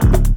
Bye.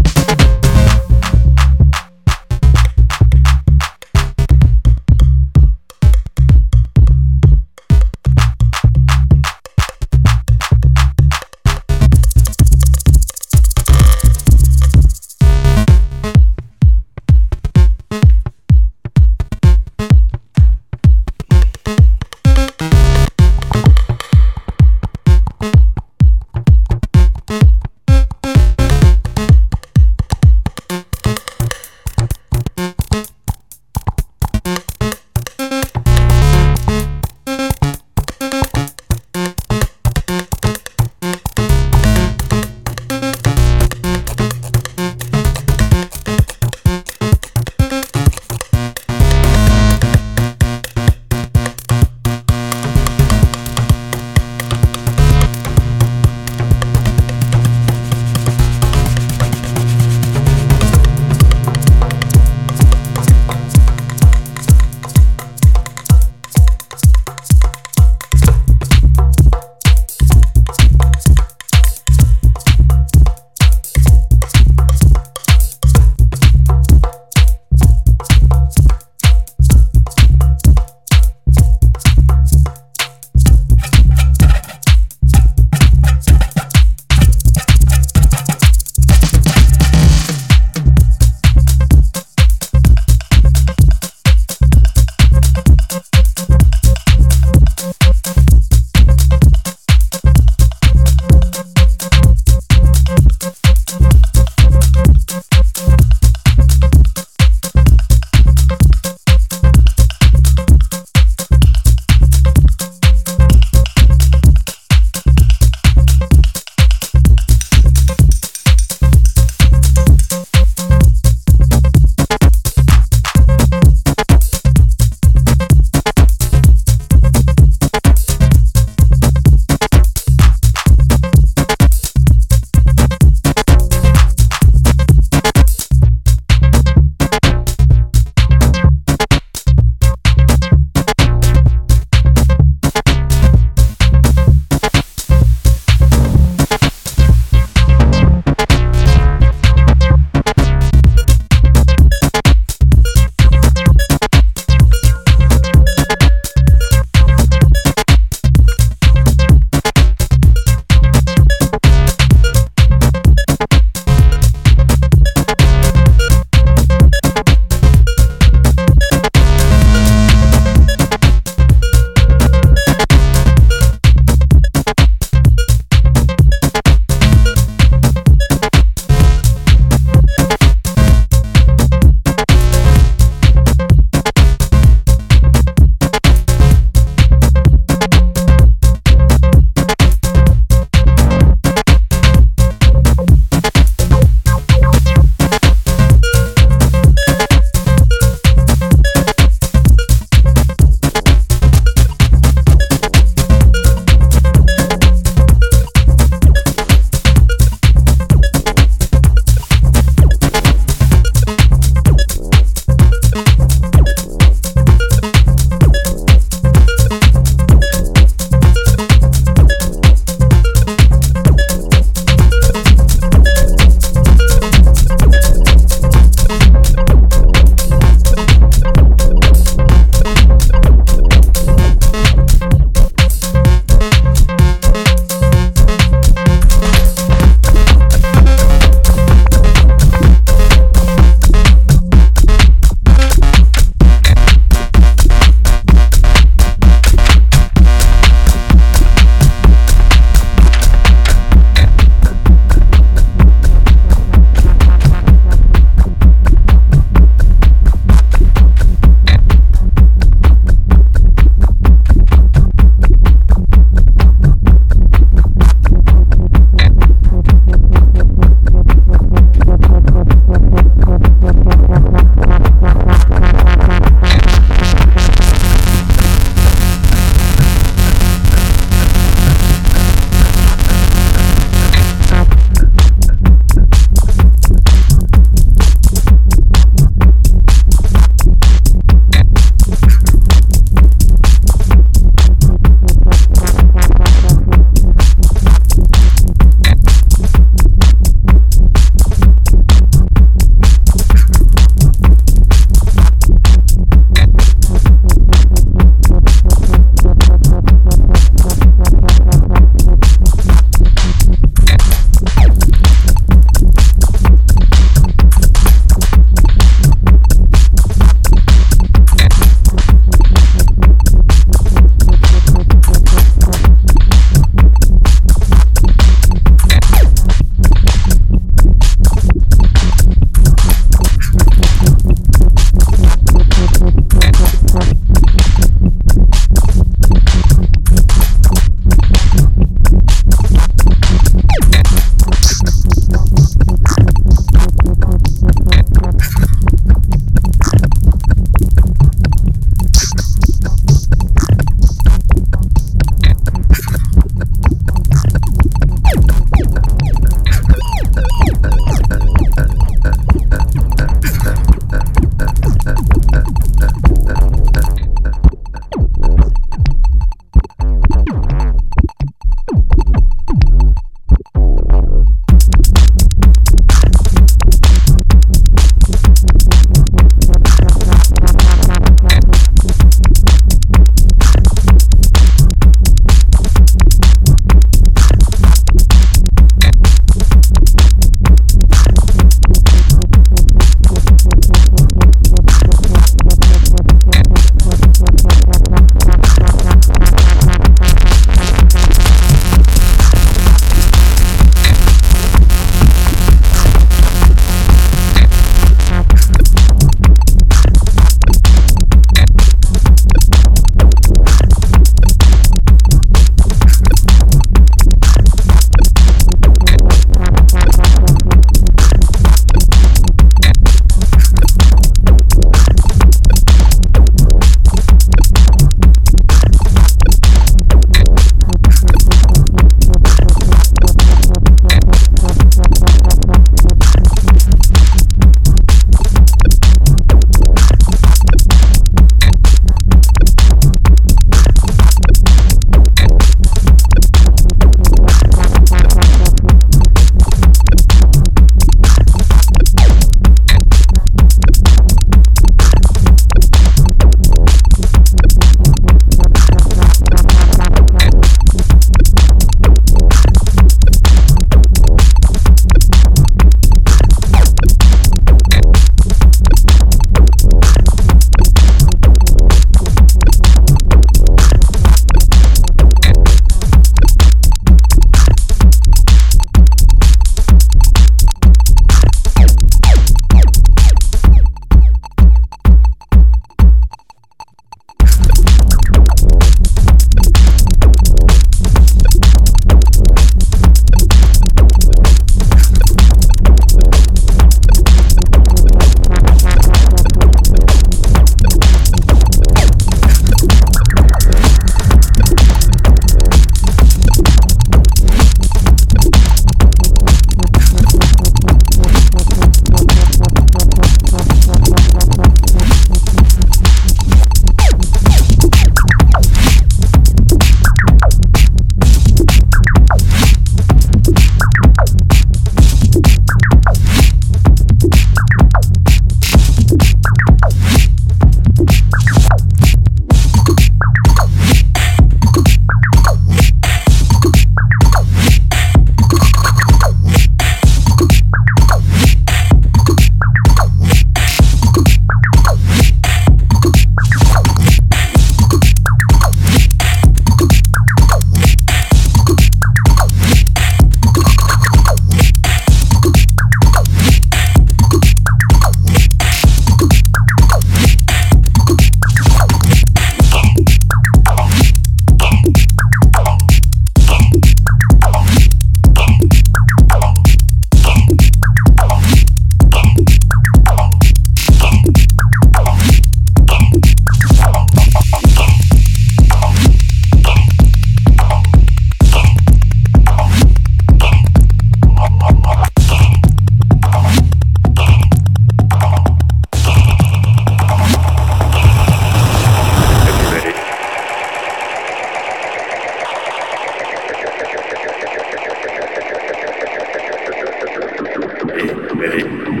Ready?